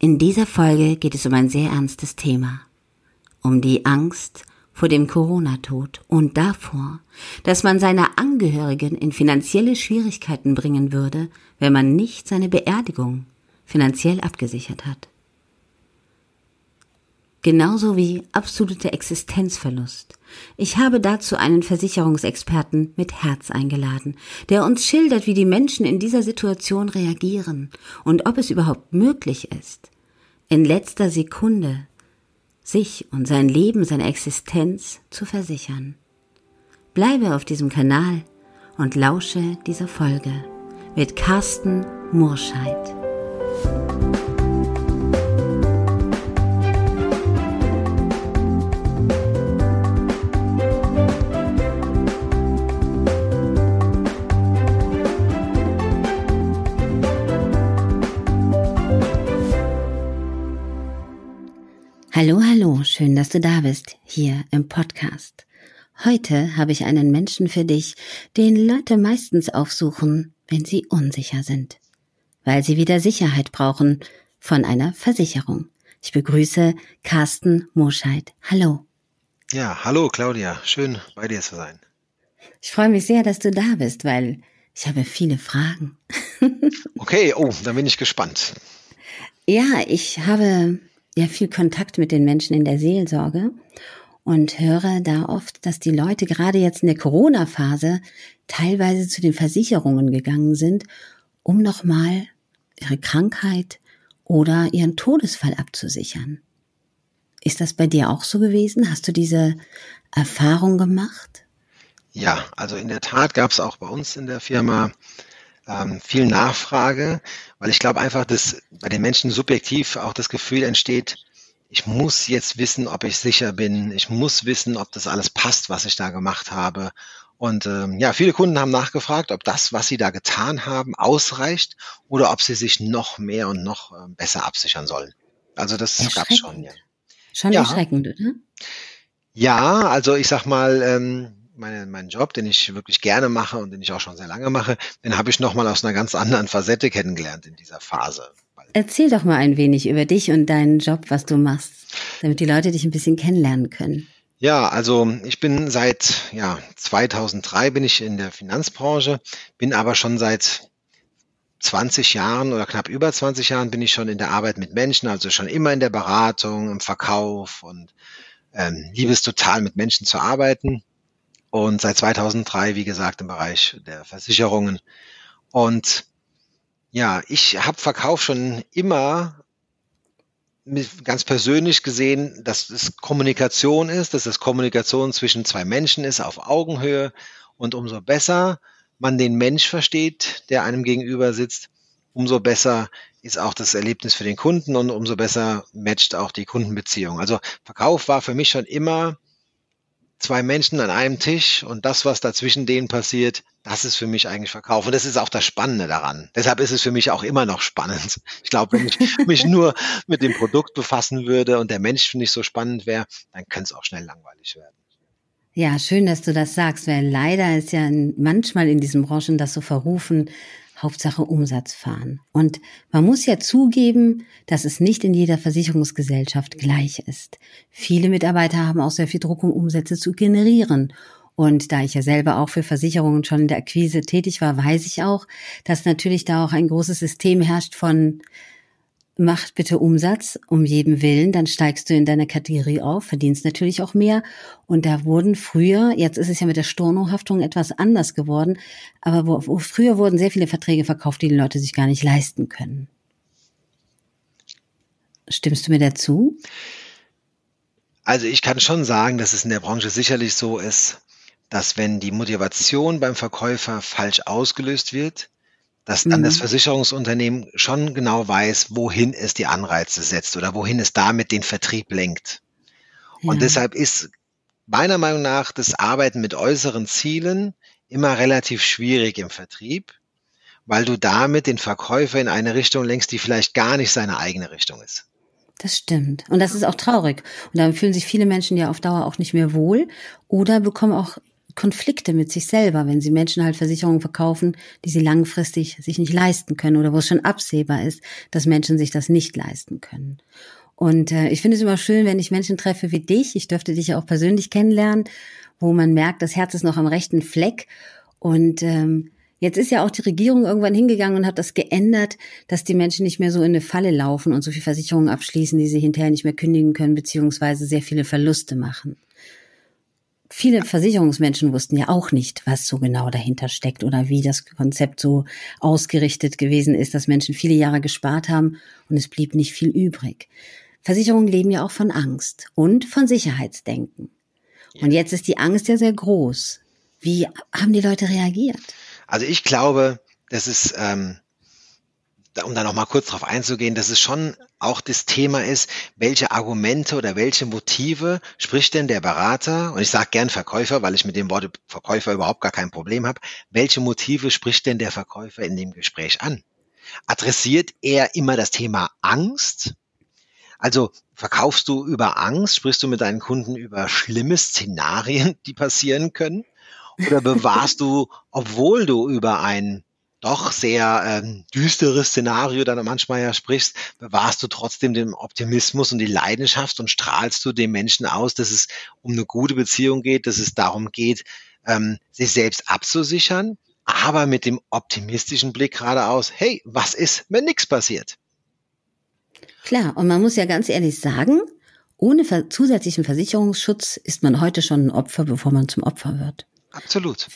In dieser Folge geht es um ein sehr ernstes Thema. Um die Angst vor dem Corona-Tod und davor, dass man seine Angehörigen in finanzielle Schwierigkeiten bringen würde, wenn man nicht seine Beerdigung finanziell abgesichert hat. Genauso wie absoluter Existenzverlust. Ich habe dazu einen Versicherungsexperten mit Herz eingeladen, der uns schildert, wie die Menschen in dieser Situation reagieren und ob es überhaupt möglich ist, in letzter Sekunde sich und sein Leben, seine Existenz zu versichern. Bleibe auf diesem Kanal und lausche dieser Folge mit Carsten Murscheid. Hallo, hallo, schön, dass du da bist, hier im Podcast. Heute habe ich einen Menschen für dich, den Leute meistens aufsuchen, wenn sie unsicher sind, weil sie wieder Sicherheit brauchen von einer Versicherung. Ich begrüße Carsten Moscheid. Hallo. Ja, hallo Claudia, schön bei dir zu sein. Ich freue mich sehr, dass du da bist, weil ich habe viele Fragen. okay, oh, dann bin ich gespannt. Ja, ich habe ja viel Kontakt mit den Menschen in der Seelsorge und höre da oft, dass die Leute gerade jetzt in der Corona-Phase teilweise zu den Versicherungen gegangen sind, um nochmal ihre Krankheit oder ihren Todesfall abzusichern. Ist das bei dir auch so gewesen? Hast du diese Erfahrung gemacht? Ja, also in der Tat gab es auch bei uns in der Firma ähm, viel Nachfrage, weil ich glaube einfach, dass bei den Menschen subjektiv auch das Gefühl entsteht, ich muss jetzt wissen, ob ich sicher bin. Ich muss wissen, ob das alles passt, was ich da gemacht habe. Und ähm, ja, viele Kunden haben nachgefragt, ob das, was sie da getan haben, ausreicht oder ob sie sich noch mehr und noch äh, besser absichern sollen. Also das gab es schon, ja. Schon ja. erschreckend, oder? Ja, also ich sag mal, ähm, meine, meinen Job, den ich wirklich gerne mache und den ich auch schon sehr lange mache, den habe ich nochmal aus einer ganz anderen Facette kennengelernt in dieser Phase. Erzähl doch mal ein wenig über dich und deinen Job, was du machst, damit die Leute dich ein bisschen kennenlernen können. Ja, also ich bin seit ja, 2003 bin ich in der Finanzbranche, bin aber schon seit 20 Jahren oder knapp über 20 Jahren bin ich schon in der Arbeit mit Menschen, also schon immer in der Beratung, im Verkauf und ähm, liebe es total mit Menschen zu arbeiten und seit 2003, wie gesagt, im Bereich der Versicherungen. Und ja, ich habe Verkauf schon immer ganz persönlich gesehen, dass es Kommunikation ist, dass es Kommunikation zwischen zwei Menschen ist auf Augenhöhe und umso besser man den Mensch versteht, der einem gegenüber sitzt, umso besser ist auch das Erlebnis für den Kunden und umso besser matcht auch die Kundenbeziehung. Also Verkauf war für mich schon immer zwei Menschen an einem Tisch und das, was dazwischen denen passiert, das ist für mich eigentlich Verkauf. Und das ist auch das Spannende daran. Deshalb ist es für mich auch immer noch spannend. Ich glaube, wenn ich mich nur mit dem Produkt befassen würde und der Mensch nicht so spannend wäre, dann könnte es auch schnell langweilig werden. Ja, schön, dass du das sagst, weil leider ist ja manchmal in diesen Branchen das so verrufen, Hauptsache Umsatz fahren. Und man muss ja zugeben, dass es nicht in jeder Versicherungsgesellschaft gleich ist. Viele Mitarbeiter haben auch sehr viel Druck, um Umsätze zu generieren. Und da ich ja selber auch für Versicherungen schon in der Akquise tätig war, weiß ich auch, dass natürlich da auch ein großes System herrscht von macht bitte Umsatz um jeden Willen, dann steigst du in deiner Kategorie auf, verdienst natürlich auch mehr. Und da wurden früher, jetzt ist es ja mit der Stornohaftung etwas anders geworden, aber wo, wo früher wurden sehr viele Verträge verkauft, die die Leute sich gar nicht leisten können. Stimmst du mir dazu? Also ich kann schon sagen, dass es in der Branche sicherlich so ist, dass wenn die Motivation beim Verkäufer falsch ausgelöst wird, dass dann mhm. das Versicherungsunternehmen schon genau weiß, wohin es die Anreize setzt oder wohin es damit den Vertrieb lenkt. Ja. Und deshalb ist meiner Meinung nach das Arbeiten mit äußeren Zielen immer relativ schwierig im Vertrieb, weil du damit den Verkäufer in eine Richtung lenkst, die vielleicht gar nicht seine eigene Richtung ist. Das stimmt. Und das ist auch traurig. Und dann fühlen sich viele Menschen ja auf Dauer auch nicht mehr wohl oder bekommen auch Konflikte mit sich selber, wenn sie Menschen halt Versicherungen verkaufen, die sie langfristig sich nicht leisten können oder wo es schon absehbar ist, dass Menschen sich das nicht leisten können. Und äh, ich finde es immer schön, wenn ich Menschen treffe wie dich. Ich dürfte dich ja auch persönlich kennenlernen, wo man merkt, das Herz ist noch am rechten Fleck. Und ähm, jetzt ist ja auch die Regierung irgendwann hingegangen und hat das geändert, dass die Menschen nicht mehr so in eine Falle laufen und so viel Versicherungen abschließen, die sie hinterher nicht mehr kündigen können, beziehungsweise sehr viele Verluste machen viele Versicherungsmenschen wussten ja auch nicht, was so genau dahinter steckt oder wie das Konzept so ausgerichtet gewesen ist, dass Menschen viele Jahre gespart haben und es blieb nicht viel übrig. Versicherungen leben ja auch von Angst und von Sicherheitsdenken. Und jetzt ist die Angst ja sehr groß. Wie haben die Leute reagiert? Also ich glaube, das ist ähm, um da noch mal kurz drauf einzugehen, dass es schon auch das Thema ist, welche Argumente oder welche Motive spricht denn der Berater, und ich sage gern Verkäufer, weil ich mit dem Wort Verkäufer überhaupt gar kein Problem habe, welche Motive spricht denn der Verkäufer in dem Gespräch an? Adressiert er immer das Thema Angst? Also verkaufst du über Angst, sprichst du mit deinen Kunden über schlimme Szenarien, die passieren können? Oder bewahrst du, obwohl du über ein doch sehr ähm, düsteres Szenario dann manchmal ja sprichst, bewahrst du trotzdem den Optimismus und die Leidenschaft und strahlst du dem Menschen aus, dass es um eine gute Beziehung geht, dass es darum geht, ähm, sich selbst abzusichern, aber mit dem optimistischen Blick geradeaus, hey, was ist, wenn nichts passiert? Klar, und man muss ja ganz ehrlich sagen, ohne zusätzlichen Versicherungsschutz ist man heute schon ein Opfer, bevor man zum Opfer wird. Absolut.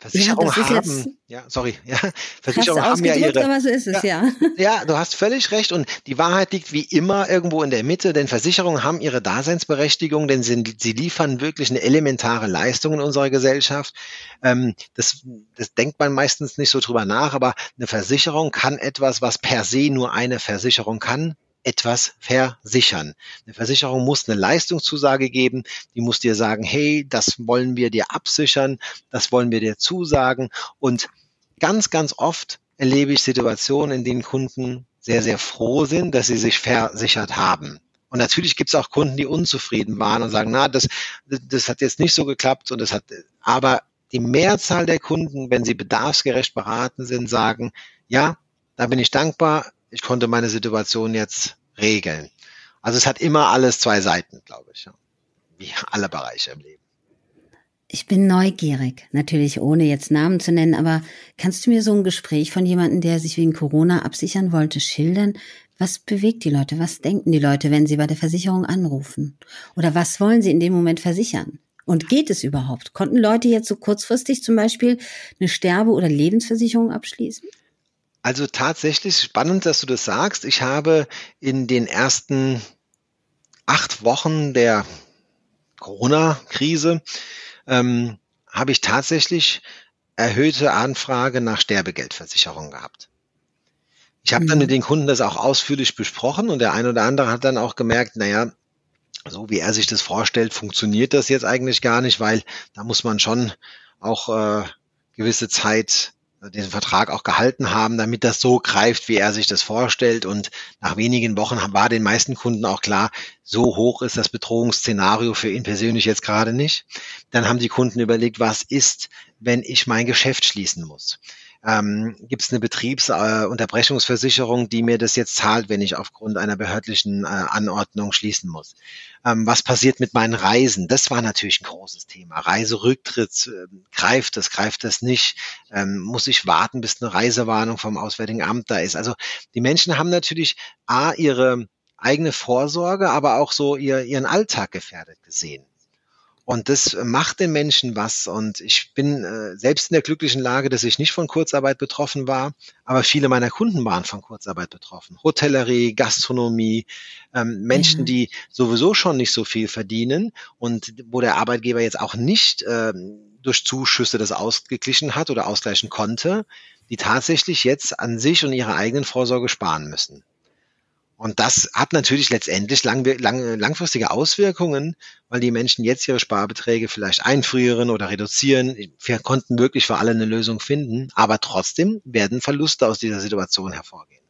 Versicherungen ja, haben, ja, sorry, ja, Versicherungen haben ja ihre, aber so ist es, ja, ja. Ja, du hast völlig recht und die Wahrheit liegt wie immer irgendwo in der Mitte, denn Versicherungen haben ihre Daseinsberechtigung, denn sie, sie liefern wirklich eine elementare Leistung in unserer Gesellschaft. Ähm, das, das denkt man meistens nicht so drüber nach, aber eine Versicherung kann etwas, was per se nur eine Versicherung kann, etwas versichern. Eine Versicherung muss eine Leistungszusage geben, die muss dir sagen, hey, das wollen wir dir absichern, das wollen wir dir zusagen. Und ganz, ganz oft erlebe ich Situationen, in denen Kunden sehr, sehr froh sind, dass sie sich versichert haben. Und natürlich gibt es auch Kunden, die unzufrieden waren und sagen, na, das, das hat jetzt nicht so geklappt und das hat, aber die Mehrzahl der Kunden, wenn sie bedarfsgerecht beraten sind, sagen, ja, da bin ich dankbar, ich konnte meine Situation jetzt regeln. Also es hat immer alles zwei Seiten, glaube ich, wie alle Bereiche im Leben. Ich bin neugierig, natürlich ohne jetzt Namen zu nennen, aber kannst du mir so ein Gespräch von jemandem, der sich wegen Corona absichern wollte, schildern? Was bewegt die Leute? Was denken die Leute, wenn sie bei der Versicherung anrufen? Oder was wollen sie in dem Moment versichern? Und geht es überhaupt? Konnten Leute jetzt so kurzfristig zum Beispiel eine Sterbe- oder Lebensversicherung abschließen? Also tatsächlich spannend, dass du das sagst. Ich habe in den ersten acht Wochen der Corona-Krise ähm, habe ich tatsächlich erhöhte Anfrage nach Sterbegeldversicherung gehabt. Ich habe dann mhm. mit den Kunden das auch ausführlich besprochen und der eine oder andere hat dann auch gemerkt, naja, so wie er sich das vorstellt, funktioniert das jetzt eigentlich gar nicht, weil da muss man schon auch äh, gewisse Zeit den Vertrag auch gehalten haben, damit das so greift, wie er sich das vorstellt. Und nach wenigen Wochen war den meisten Kunden auch klar, so hoch ist das Bedrohungsszenario für ihn persönlich jetzt gerade nicht. Dann haben die Kunden überlegt, was ist, wenn ich mein Geschäft schließen muss? Ähm, gibt es eine Betriebsunterbrechungsversicherung, äh, die mir das jetzt zahlt, wenn ich aufgrund einer behördlichen äh, Anordnung schließen muss. Ähm, was passiert mit meinen Reisen? Das war natürlich ein großes Thema. Reiserücktritt, äh, greift das, greift das nicht? Ähm, muss ich warten, bis eine Reisewarnung vom Auswärtigen Amt da ist? Also die Menschen haben natürlich A, ihre eigene Vorsorge, aber auch so ihr, ihren Alltag gefährdet gesehen. Und das macht den Menschen was. Und ich bin äh, selbst in der glücklichen Lage, dass ich nicht von Kurzarbeit betroffen war, aber viele meiner Kunden waren von Kurzarbeit betroffen. Hotellerie, Gastronomie, ähm, Menschen, ja. die sowieso schon nicht so viel verdienen und wo der Arbeitgeber jetzt auch nicht ähm, durch Zuschüsse das ausgeglichen hat oder ausgleichen konnte, die tatsächlich jetzt an sich und ihre eigenen Vorsorge sparen müssen. Und das hat natürlich letztendlich lang, lang, langfristige Auswirkungen, weil die Menschen jetzt ihre Sparbeträge vielleicht einfrieren oder reduzieren. Wir konnten wirklich für alle eine Lösung finden, aber trotzdem werden Verluste aus dieser Situation hervorgehen.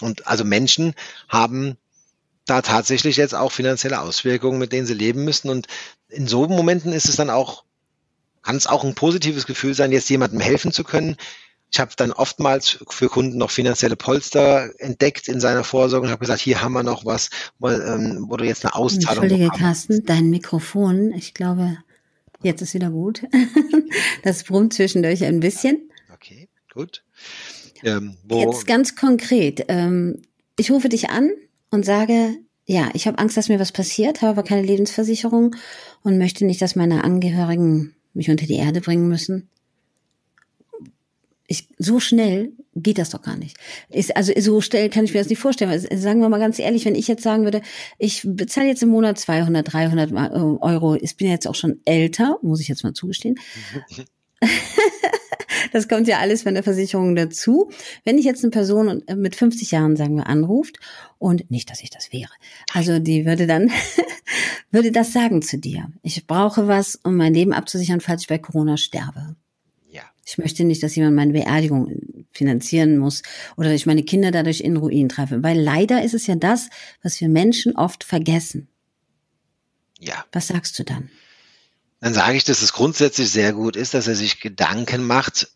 Und also Menschen haben da tatsächlich jetzt auch finanzielle Auswirkungen, mit denen sie leben müssen. Und in so Momenten ist es dann auch kann es auch ein positives Gefühl sein, jetzt jemandem helfen zu können. Ich habe dann oftmals für Kunden noch finanzielle Polster entdeckt in seiner Vorsorge und habe gesagt, hier haben wir noch was, wo, ähm, du jetzt eine Auszahlung Entschuldige, Carsten, dein Mikrofon, ich glaube, jetzt ist wieder gut. das brummt zwischendurch ein bisschen. Okay, gut. Ähm, jetzt ganz konkret. Ähm, ich rufe dich an und sage, ja, ich habe Angst, dass mir was passiert, habe aber keine Lebensversicherung und möchte nicht, dass meine Angehörigen mich unter die Erde bringen müssen ich, so schnell geht das doch gar nicht. Ist, also so schnell kann ich mir das nicht vorstellen. Also, sagen wir mal ganz ehrlich, wenn ich jetzt sagen würde, ich bezahle jetzt im Monat 200, 300 äh, Euro, ich bin jetzt auch schon älter, muss ich jetzt mal zugestehen. das kommt ja alles von der Versicherung dazu. Wenn ich jetzt eine Person äh, mit 50 Jahren, sagen wir, anruft und nicht, dass ich das wäre, also die würde dann, würde das sagen zu dir. Ich brauche was, um mein Leben abzusichern, falls ich bei Corona sterbe. Ich möchte nicht, dass jemand meine Beerdigung finanzieren muss oder ich meine Kinder dadurch in Ruin treffe. Weil leider ist es ja das, was wir Menschen oft vergessen. Ja. Was sagst du dann? Dann sage ich, dass es grundsätzlich sehr gut ist, dass er sich Gedanken macht,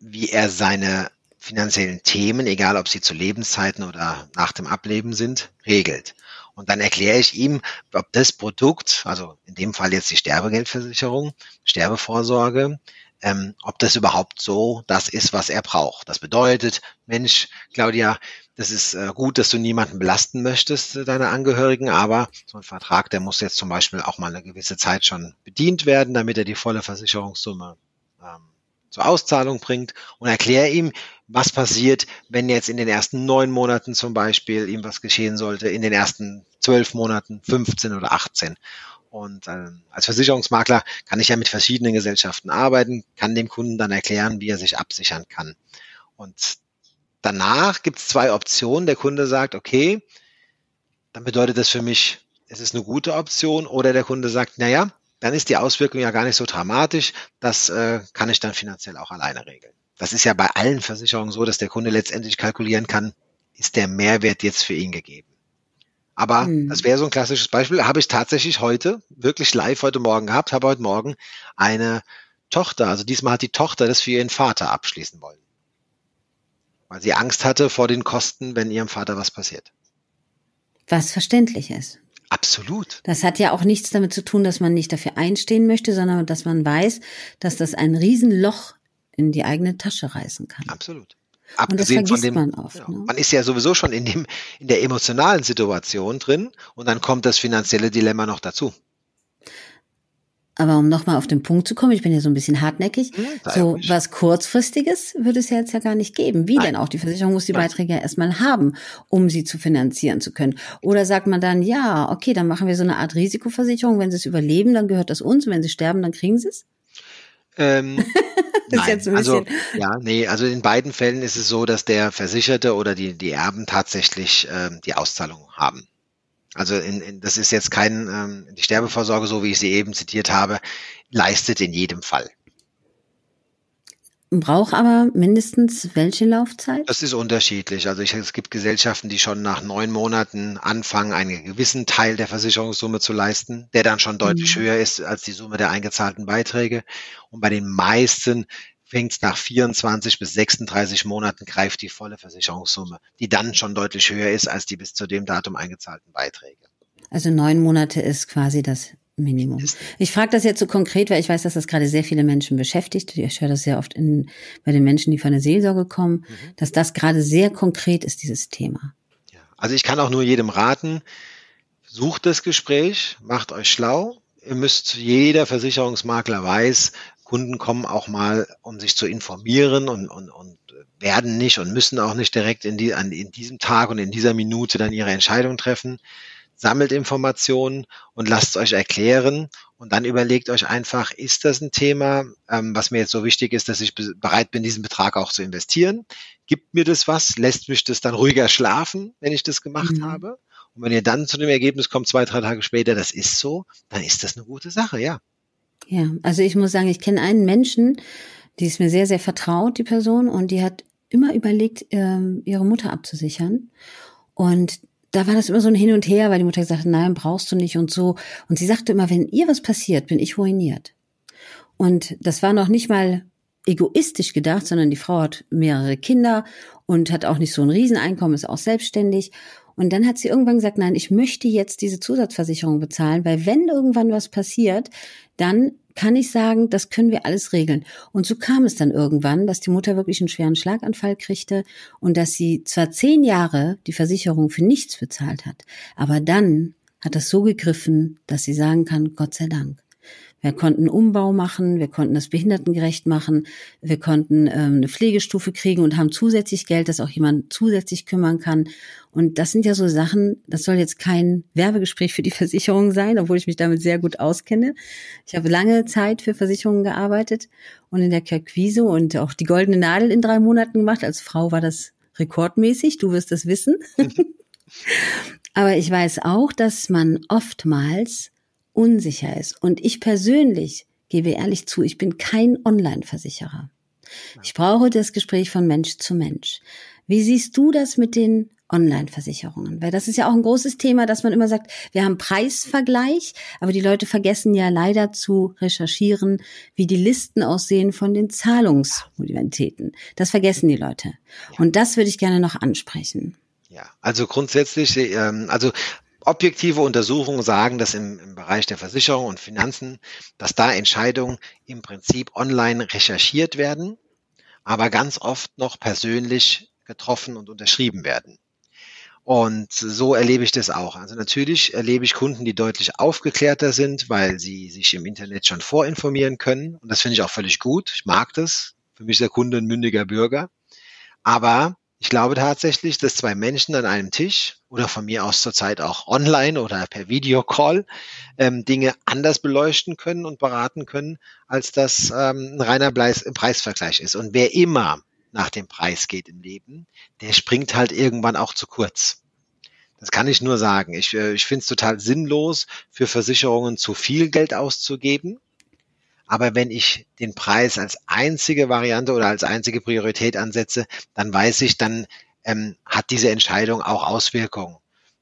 wie er seine finanziellen Themen, egal ob sie zu Lebenszeiten oder nach dem Ableben sind, regelt. Und dann erkläre ich ihm, ob das Produkt, also in dem Fall jetzt die Sterbegeldversicherung, Sterbevorsorge, ähm, ob das überhaupt so das ist, was er braucht. Das bedeutet, Mensch, Claudia, das ist äh, gut, dass du niemanden belasten möchtest, äh, deine Angehörigen, aber so ein Vertrag, der muss jetzt zum Beispiel auch mal eine gewisse Zeit schon bedient werden, damit er die volle Versicherungssumme ähm, zur Auszahlung bringt und erkläre ihm, was passiert, wenn jetzt in den ersten neun Monaten zum Beispiel ihm was geschehen sollte, in den ersten zwölf Monaten, 15 oder 18. Und äh, als Versicherungsmakler kann ich ja mit verschiedenen Gesellschaften arbeiten, kann dem Kunden dann erklären, wie er sich absichern kann. Und danach gibt es zwei Optionen. Der Kunde sagt, okay, dann bedeutet das für mich, es ist eine gute Option. Oder der Kunde sagt, naja, dann ist die Auswirkung ja gar nicht so dramatisch. Das äh, kann ich dann finanziell auch alleine regeln. Das ist ja bei allen Versicherungen so, dass der Kunde letztendlich kalkulieren kann, ist der Mehrwert jetzt für ihn gegeben. Aber mhm. das wäre so ein klassisches Beispiel. Habe ich tatsächlich heute, wirklich live heute Morgen gehabt, habe heute Morgen eine Tochter, also diesmal hat die Tochter das für ihren Vater abschließen wollen. Weil sie Angst hatte vor den Kosten, wenn ihrem Vater was passiert. Was verständlich ist. Absolut. Das hat ja auch nichts damit zu tun, dass man nicht dafür einstehen möchte, sondern dass man weiß, dass das ein Riesenloch in die eigene Tasche reißen kann. Absolut. Abgesehen von dem, man, oft, ja, ne? man ist ja sowieso schon in dem, in der emotionalen Situation drin und dann kommt das finanzielle Dilemma noch dazu. Aber um nochmal auf den Punkt zu kommen, ich bin ja so ein bisschen hartnäckig, hm, so was kurzfristiges würde es ja jetzt ja gar nicht geben. Wie Nein. denn auch? Die Versicherung muss die Nein. Beiträge ja erstmal haben, um sie zu finanzieren zu können. Oder sagt man dann, ja, okay, dann machen wir so eine Art Risikoversicherung. Wenn sie es überleben, dann gehört das uns. Und wenn sie sterben, dann kriegen sie es? Ähm, nein, also ja, nee, also in beiden Fällen ist es so, dass der Versicherte oder die, die Erben tatsächlich ähm, die Auszahlung haben. Also in, in, das ist jetzt kein, ähm, die Sterbevorsorge, so wie ich sie eben zitiert habe, leistet in jedem Fall. Braucht aber mindestens welche Laufzeit? Das ist unterschiedlich. Also ich, es gibt Gesellschaften, die schon nach neun Monaten anfangen, einen gewissen Teil der Versicherungssumme zu leisten, der dann schon deutlich mhm. höher ist als die Summe der eingezahlten Beiträge. Und bei den meisten fängt es nach 24 bis 36 Monaten greift die volle Versicherungssumme, die dann schon deutlich höher ist als die bis zu dem Datum eingezahlten Beiträge. Also neun Monate ist quasi das Minimum. Ich frage das jetzt so konkret, weil ich weiß, dass das gerade sehr viele Menschen beschäftigt. Ich höre das sehr oft in, bei den Menschen, die von der Seelsorge kommen, mhm. dass das gerade sehr konkret ist, dieses Thema. Ja, also ich kann auch nur jedem raten, sucht das Gespräch, macht euch schlau. Ihr müsst, jeder Versicherungsmakler weiß, Kunden kommen auch mal, um sich zu informieren und, und, und werden nicht und müssen auch nicht direkt in, die, an, in diesem Tag und in dieser Minute dann ihre Entscheidung treffen sammelt Informationen und lasst es euch erklären und dann überlegt euch einfach, ist das ein Thema, ähm, was mir jetzt so wichtig ist, dass ich bereit bin, diesen Betrag auch zu investieren? Gibt mir das was? Lässt mich das dann ruhiger schlafen, wenn ich das gemacht mhm. habe? Und wenn ihr dann zu dem Ergebnis kommt, zwei, drei Tage später, das ist so, dann ist das eine gute Sache, ja. Ja, also ich muss sagen, ich kenne einen Menschen, die ist mir sehr, sehr vertraut, die Person, und die hat immer überlegt, ähm, ihre Mutter abzusichern. Und da war das immer so ein Hin und Her, weil die Mutter gesagt hat, nein, brauchst du nicht und so. Und sie sagte immer, wenn ihr was passiert, bin ich ruiniert. Und das war noch nicht mal egoistisch gedacht, sondern die Frau hat mehrere Kinder und hat auch nicht so ein Rieseneinkommen, ist auch selbstständig. Und dann hat sie irgendwann gesagt, nein, ich möchte jetzt diese Zusatzversicherung bezahlen, weil wenn irgendwann was passiert, dann kann ich sagen, das können wir alles regeln. Und so kam es dann irgendwann, dass die Mutter wirklich einen schweren Schlaganfall kriegte und dass sie zwar zehn Jahre die Versicherung für nichts bezahlt hat, aber dann hat das so gegriffen, dass sie sagen kann, Gott sei Dank. Wir konnten Umbau machen, wir konnten das behindertengerecht machen, wir konnten ähm, eine Pflegestufe kriegen und haben zusätzlich Geld, dass auch jemand zusätzlich kümmern kann. Und das sind ja so Sachen, das soll jetzt kein Werbegespräch für die Versicherung sein, obwohl ich mich damit sehr gut auskenne. Ich habe lange Zeit für Versicherungen gearbeitet und in der Kirquise und auch die goldene Nadel in drei Monaten gemacht. Als Frau war das rekordmäßig, du wirst das wissen. Aber ich weiß auch, dass man oftmals unsicher ist. Und ich persönlich gebe ehrlich zu, ich bin kein Online-Versicherer. Ich brauche das Gespräch von Mensch zu Mensch. Wie siehst du das mit den Online-Versicherungen? Weil das ist ja auch ein großes Thema, dass man immer sagt, wir haben Preisvergleich, aber die Leute vergessen ja leider zu recherchieren, wie die Listen aussehen von den Zahlungsmodalitäten. Das vergessen die Leute. Und das würde ich gerne noch ansprechen. Ja, also grundsätzlich, ähm, also objektive Untersuchungen sagen, dass im, im Bereich der Versicherung und Finanzen, dass da Entscheidungen im Prinzip online recherchiert werden, aber ganz oft noch persönlich getroffen und unterschrieben werden. Und so erlebe ich das auch. Also natürlich erlebe ich Kunden, die deutlich aufgeklärter sind, weil sie sich im Internet schon vorinformieren können. Und das finde ich auch völlig gut. Ich mag das. Für mich ist der Kunde ein mündiger Bürger. Aber ich glaube tatsächlich, dass zwei Menschen an einem Tisch oder von mir aus zurzeit auch online oder per Videocall ähm, Dinge anders beleuchten können und beraten können, als das ähm, ein reiner Preis Preisvergleich ist. Und wer immer nach dem Preis geht im Leben, der springt halt irgendwann auch zu kurz. Das kann ich nur sagen. Ich, äh, ich finde es total sinnlos, für Versicherungen zu viel Geld auszugeben. Aber wenn ich den Preis als einzige Variante oder als einzige Priorität ansetze, dann weiß ich, dann ähm, hat diese Entscheidung auch Auswirkungen.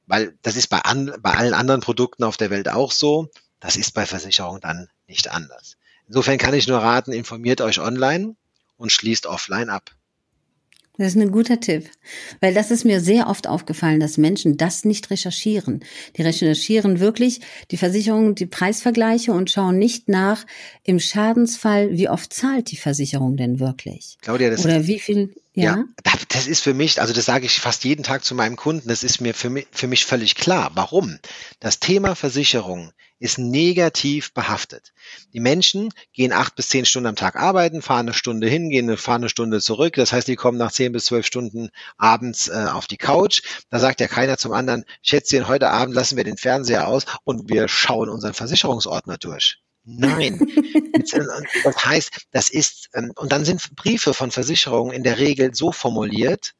Weil das ist bei, an, bei allen anderen Produkten auf der Welt auch so. Das ist bei Versicherungen dann nicht anders. Insofern kann ich nur raten, informiert euch online und schließt offline ab. Das ist ein guter Tipp, weil das ist mir sehr oft aufgefallen, dass Menschen das nicht recherchieren. Die recherchieren wirklich die Versicherung, die Preisvergleiche und schauen nicht nach im Schadensfall, wie oft zahlt die Versicherung denn wirklich? Claudia, das oder wie viel? Ja? ja, das ist für mich, also das sage ich fast jeden Tag zu meinem Kunden. Das ist mir für mich, für mich völlig klar. Warum? Das Thema Versicherung ist negativ behaftet. Die Menschen gehen acht bis zehn Stunden am Tag arbeiten, fahren eine Stunde hin, gehen fahren eine Stunde zurück. Das heißt, die kommen nach zehn bis zwölf Stunden abends äh, auf die Couch. Da sagt ja keiner zum anderen, Schätzchen, heute Abend lassen wir den Fernseher aus und wir schauen unseren Versicherungsordner durch. Nein. das heißt, das ist, ähm, und dann sind Briefe von Versicherungen in der Regel so formuliert,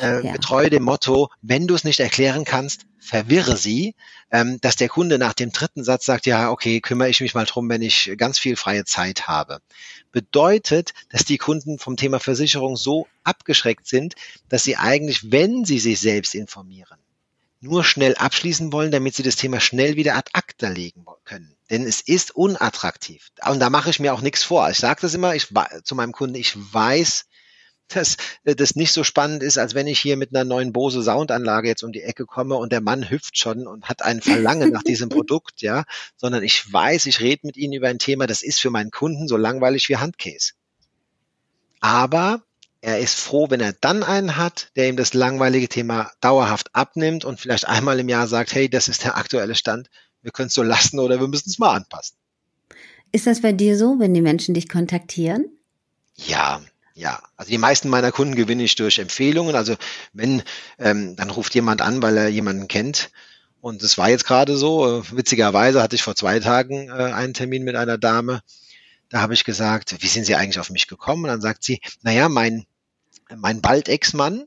äh, ja. getreu dem Motto, wenn du es nicht erklären kannst, verwirre sie, ähm, dass der Kunde nach dem dritten Satz sagt, ja, okay, kümmere ich mich mal drum, wenn ich ganz viel freie Zeit habe. Bedeutet, dass die Kunden vom Thema Versicherung so abgeschreckt sind, dass sie eigentlich, wenn sie sich selbst informieren, nur schnell abschließen wollen, damit sie das Thema schnell wieder ad acta legen können. Denn es ist unattraktiv. Und da mache ich mir auch nichts vor. Ich sage das immer ich, zu meinem Kunden, ich weiß, dass äh, das nicht so spannend ist, als wenn ich hier mit einer neuen Bose Soundanlage jetzt um die Ecke komme und der Mann hüpft schon und hat ein Verlangen nach diesem Produkt, ja, sondern ich weiß, ich rede mit Ihnen über ein Thema, das ist für meinen Kunden so langweilig wie Handkäse. Aber er ist froh, wenn er dann einen hat, der ihm das langweilige Thema dauerhaft abnimmt und vielleicht einmal im Jahr sagt, hey, das ist der aktuelle Stand, wir können es so lassen oder wir müssen es mal anpassen. Ist das bei dir so, wenn die Menschen dich kontaktieren? Ja, ja, also die meisten meiner Kunden gewinne ich durch Empfehlungen. Also wenn, ähm, dann ruft jemand an, weil er jemanden kennt. Und es war jetzt gerade so. Äh, witzigerweise hatte ich vor zwei Tagen äh, einen Termin mit einer Dame. Da habe ich gesagt, wie sind Sie eigentlich auf mich gekommen? Und dann sagt sie, naja, mein, mein bald Ex-Mann,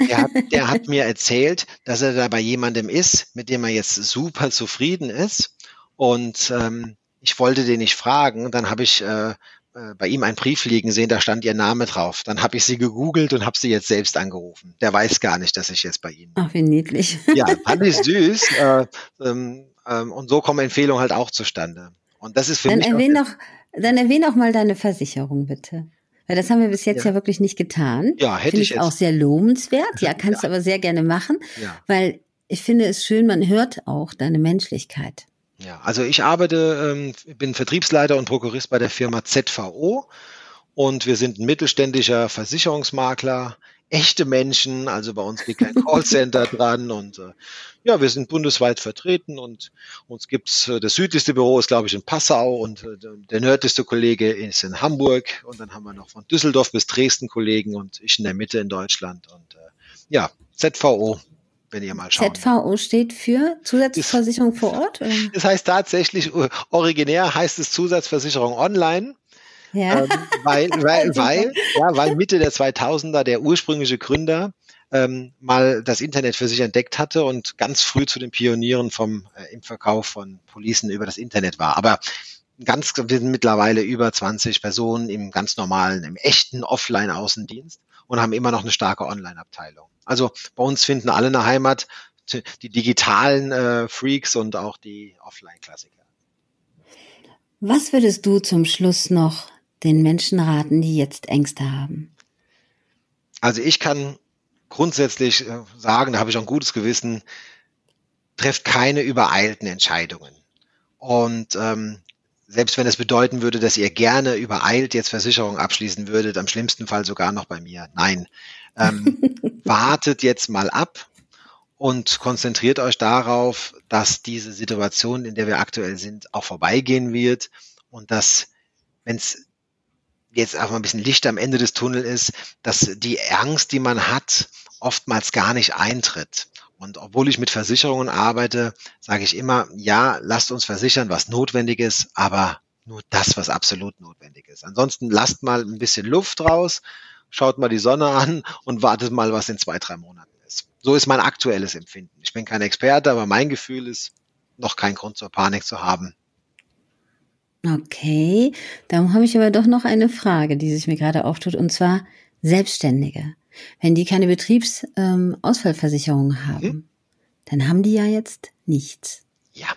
der hat, der hat mir erzählt, dass er da bei jemandem ist, mit dem er jetzt super zufrieden ist. Und ähm, ich wollte den nicht fragen. Dann habe ich äh, äh, bei ihm einen Brief liegen sehen, da stand ihr Name drauf. Dann habe ich sie gegoogelt und habe sie jetzt selbst angerufen. Der weiß gar nicht, dass ich jetzt bei Ihnen bin. Ach, wie niedlich. Ja, fand ich süß. Äh, ähm, ähm, und so kommen Empfehlungen halt auch zustande. Und das ist für Dann mich. Erwähn doch, Dann erwähne auch mal deine Versicherung, bitte. Weil das haben wir bis jetzt ja, ja wirklich nicht getan. Ja, hätte Finde ich, ich auch sehr lobenswert. Ja, kannst ja. aber sehr gerne machen, ja. weil ich finde es schön, man hört auch deine Menschlichkeit. Ja, also ich arbeite, ähm, bin Vertriebsleiter und Prokurist bei der Firma ZVO und wir sind ein mittelständischer Versicherungsmakler, echte Menschen, also bei uns liegt kein Callcenter dran und äh, ja, wir sind bundesweit vertreten und uns gibt's äh, das südlichste Büro ist glaube ich in Passau und äh, der nördlichste Kollege ist in Hamburg und dann haben wir noch von Düsseldorf bis Dresden Kollegen und ich in der Mitte in Deutschland und ja, ZVO wenn ihr mal schaut. ZVO steht für Zusatzversicherung vor Ort? Oder? Das heißt tatsächlich, originär heißt es Zusatzversicherung online. Ja. Ähm, weil, weil, weil, ja, weil Mitte der 2000er der ursprüngliche Gründer ähm, mal das Internet für sich entdeckt hatte und ganz früh zu den Pionieren vom äh, im Verkauf von Policen über das Internet war. Aber ganz, wir sind mittlerweile über 20 Personen im ganz normalen, im echten Offline-Außendienst und haben immer noch eine starke Online-Abteilung. Also bei uns finden alle eine Heimat, die digitalen äh, Freaks und auch die Offline-Klassiker. Was würdest du zum Schluss noch den Menschen raten, die jetzt Ängste haben? Also ich kann grundsätzlich äh, sagen, da habe ich auch ein gutes Gewissen, trefft keine übereilten Entscheidungen. Und ähm, selbst wenn es bedeuten würde, dass ihr gerne übereilt jetzt Versicherungen abschließen würdet, am schlimmsten Fall sogar noch bei mir. Nein. Ähm, wartet jetzt mal ab und konzentriert euch darauf, dass diese Situation, in der wir aktuell sind, auch vorbeigehen wird und dass, wenn es jetzt auch mal ein bisschen Licht am Ende des Tunnels ist, dass die Angst, die man hat, oftmals gar nicht eintritt. Und obwohl ich mit Versicherungen arbeite, sage ich immer, ja, lasst uns versichern, was notwendig ist, aber nur das, was absolut notwendig ist. Ansonsten lasst mal ein bisschen Luft raus, schaut mal die Sonne an und wartet mal, was in zwei, drei Monaten ist. So ist mein aktuelles Empfinden. Ich bin kein Experte, aber mein Gefühl ist, noch kein Grund zur Panik zu haben. Okay, darum habe ich aber doch noch eine Frage, die sich mir gerade auftut, und zwar Selbstständige. Wenn die keine Betriebsausfallversicherung ähm, haben, hm? dann haben die ja jetzt nichts. Ja.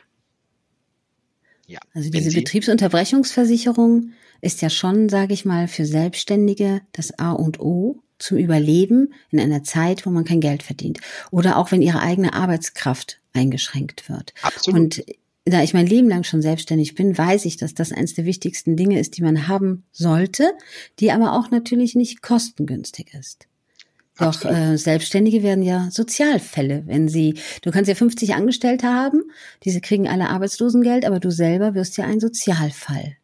Ja. Also diese Betriebsunterbrechungsversicherung ist ja schon, sage ich mal, für Selbstständige das A und O zum Überleben in einer Zeit, wo man kein Geld verdient. Oder auch wenn ihre eigene Arbeitskraft eingeschränkt wird. Absolut. Und da ich mein Leben lang schon selbstständig bin, weiß ich, dass das eines der wichtigsten Dinge ist, die man haben sollte, die aber auch natürlich nicht kostengünstig ist. Doch äh, Selbstständige werden ja Sozialfälle, wenn sie, du kannst ja 50 Angestellte haben, diese kriegen alle Arbeitslosengeld, aber du selber wirst ja ein Sozialfall.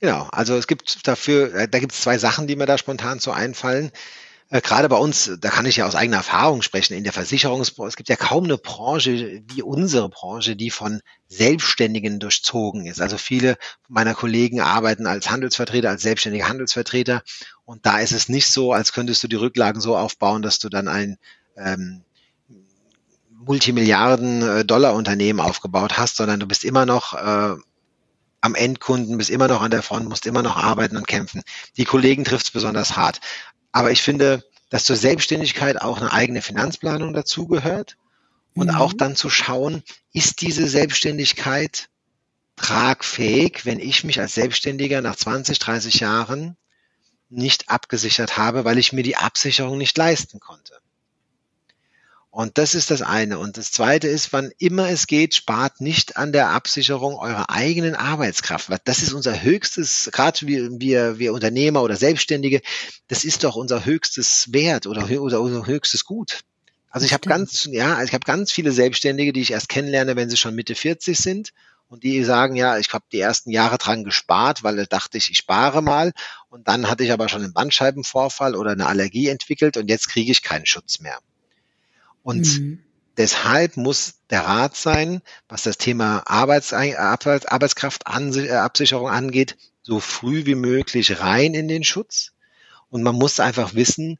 Genau, also es gibt dafür, äh, da gibt es zwei Sachen, die mir da spontan so einfallen. Äh, gerade bei uns, da kann ich ja aus eigener Erfahrung sprechen, in der Versicherungsbranche, es gibt ja kaum eine Branche wie unsere Branche, die von Selbstständigen durchzogen ist. Also viele meiner Kollegen arbeiten als Handelsvertreter, als selbstständige Handelsvertreter und da ist es nicht so, als könntest du die Rücklagen so aufbauen, dass du dann ein ähm, Multimilliarden-Dollar-Unternehmen äh, aufgebaut hast, sondern du bist immer noch äh, am Endkunden, bist immer noch an der Front, musst immer noch arbeiten und kämpfen. Die Kollegen trifft es besonders hart. Aber ich finde, dass zur Selbstständigkeit auch eine eigene Finanzplanung dazugehört und mhm. auch dann zu schauen, ist diese Selbstständigkeit tragfähig, wenn ich mich als Selbstständiger nach 20, 30 Jahren nicht abgesichert habe, weil ich mir die Absicherung nicht leisten konnte. Und das ist das eine. Und das zweite ist, wann immer es geht, spart nicht an der Absicherung eurer eigenen Arbeitskraft. Das ist unser höchstes, gerade wir, wir, wir Unternehmer oder Selbstständige, das ist doch unser höchstes Wert oder, oder unser höchstes Gut. Also ich habe ganz, ja, ich habe ganz viele Selbstständige, die ich erst kennenlerne, wenn sie schon Mitte 40 sind und die sagen, ja, ich habe die ersten Jahre dran gespart, weil da dachte ich, ich spare mal und dann hatte ich aber schon einen Bandscheibenvorfall oder eine Allergie entwickelt und jetzt kriege ich keinen Schutz mehr. Und mhm. deshalb muss der Rat sein, was das Thema Arbeits Arbeitskraftabsicherung angeht, so früh wie möglich rein in den Schutz. Und man muss einfach wissen,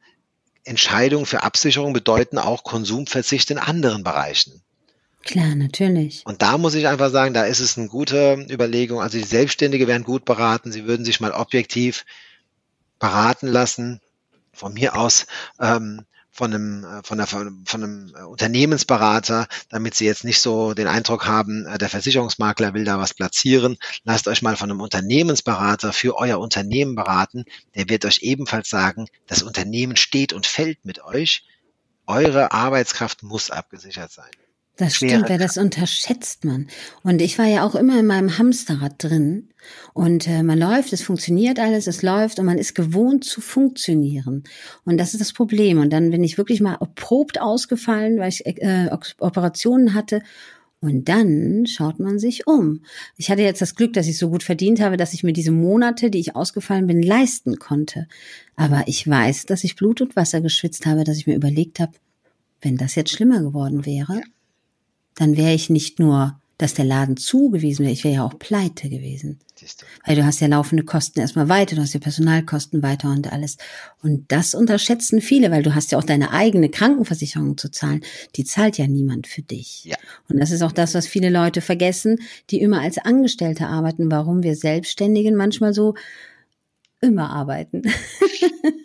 Entscheidungen für Absicherung bedeuten auch Konsumverzicht in anderen Bereichen. Klar, natürlich. Und da muss ich einfach sagen, da ist es eine gute Überlegung. Also die Selbstständige werden gut beraten. Sie würden sich mal objektiv beraten lassen. Von mir aus ähm, von einem, äh, von, der, von einem äh, Unternehmensberater, damit Sie jetzt nicht so den Eindruck haben, äh, der Versicherungsmakler will da was platzieren. Lasst euch mal von einem Unternehmensberater für euer Unternehmen beraten. Der wird euch ebenfalls sagen, das Unternehmen steht und fällt mit euch. Eure Arbeitskraft muss abgesichert sein. Das stimmt, weil das unterschätzt man. Und ich war ja auch immer in meinem Hamsterrad drin. Und äh, man läuft, es funktioniert alles, es läuft und man ist gewohnt zu funktionieren. Und das ist das Problem. Und dann bin ich wirklich mal erprobt ausgefallen, weil ich äh, Operationen hatte. Und dann schaut man sich um. Ich hatte jetzt das Glück, dass ich so gut verdient habe, dass ich mir diese Monate, die ich ausgefallen bin, leisten konnte. Aber ich weiß, dass ich Blut und Wasser geschwitzt habe, dass ich mir überlegt habe, wenn das jetzt schlimmer geworden wäre, dann wäre ich nicht nur, dass der Laden zu gewesen wäre, ich wäre ja auch pleite gewesen. Weil du hast ja laufende Kosten erstmal weiter, du hast ja Personalkosten weiter und alles. Und das unterschätzen viele, weil du hast ja auch deine eigene Krankenversicherung zu zahlen. Die zahlt ja niemand für dich. Ja. Und das ist auch das, was viele Leute vergessen, die immer als Angestellte arbeiten, warum wir Selbstständigen manchmal so immer arbeiten.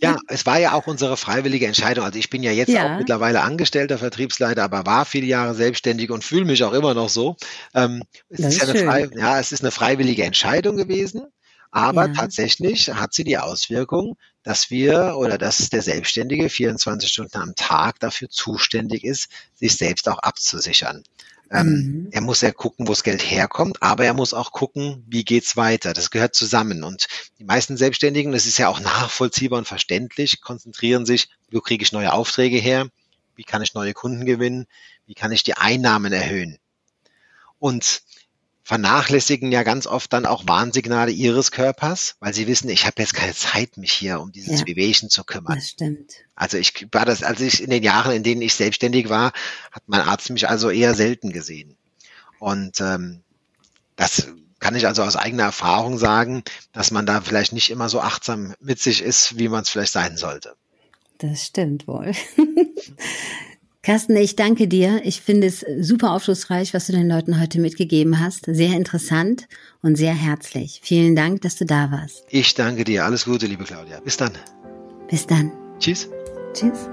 Ja, es war ja auch unsere freiwillige Entscheidung. Also ich bin ja jetzt ja. auch mittlerweile angestellter Vertriebsleiter, aber war viele Jahre selbstständig und fühle mich auch immer noch so. Ähm, es ist, ist ja, eine ja, es ist eine freiwillige Entscheidung gewesen. Aber ja. tatsächlich hat sie die Auswirkung, dass wir oder dass der Selbstständige 24 Stunden am Tag dafür zuständig ist, sich selbst auch abzusichern. Ähm, mhm. Er muss ja gucken, wo das Geld herkommt, aber er muss auch gucken, wie geht's weiter. Das gehört zusammen. Und die meisten Selbstständigen, das ist ja auch nachvollziehbar und verständlich, konzentrieren sich, wo kriege ich neue Aufträge her? Wie kann ich neue Kunden gewinnen? Wie kann ich die Einnahmen erhöhen? Und vernachlässigen ja ganz oft dann auch Warnsignale ihres Körpers, weil sie wissen, ich habe jetzt keine Zeit, mich hier um dieses ja, Wehwehchen zu kümmern. Das stimmt. Also ich war das, als ich in den Jahren, in denen ich selbstständig war, hat mein Arzt mich also eher selten gesehen. Und ähm, das kann ich also aus eigener Erfahrung sagen, dass man da vielleicht nicht immer so achtsam mit sich ist, wie man es vielleicht sein sollte. Das stimmt wohl. Carsten, ich danke dir. Ich finde es super aufschlussreich, was du den Leuten heute mitgegeben hast. Sehr interessant und sehr herzlich. Vielen Dank, dass du da warst. Ich danke dir. Alles Gute, liebe Claudia. Bis dann. Bis dann. Tschüss. Tschüss.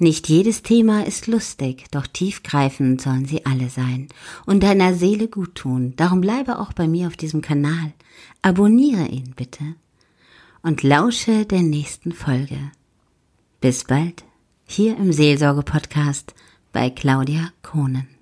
Nicht jedes Thema ist lustig, doch tiefgreifend sollen sie alle sein und deiner Seele gut tun. Darum bleibe auch bei mir auf diesem Kanal. Abonniere ihn bitte und lausche der nächsten Folge. Bis bald, hier im Seelsorge-Podcast bei Claudia Kohnen.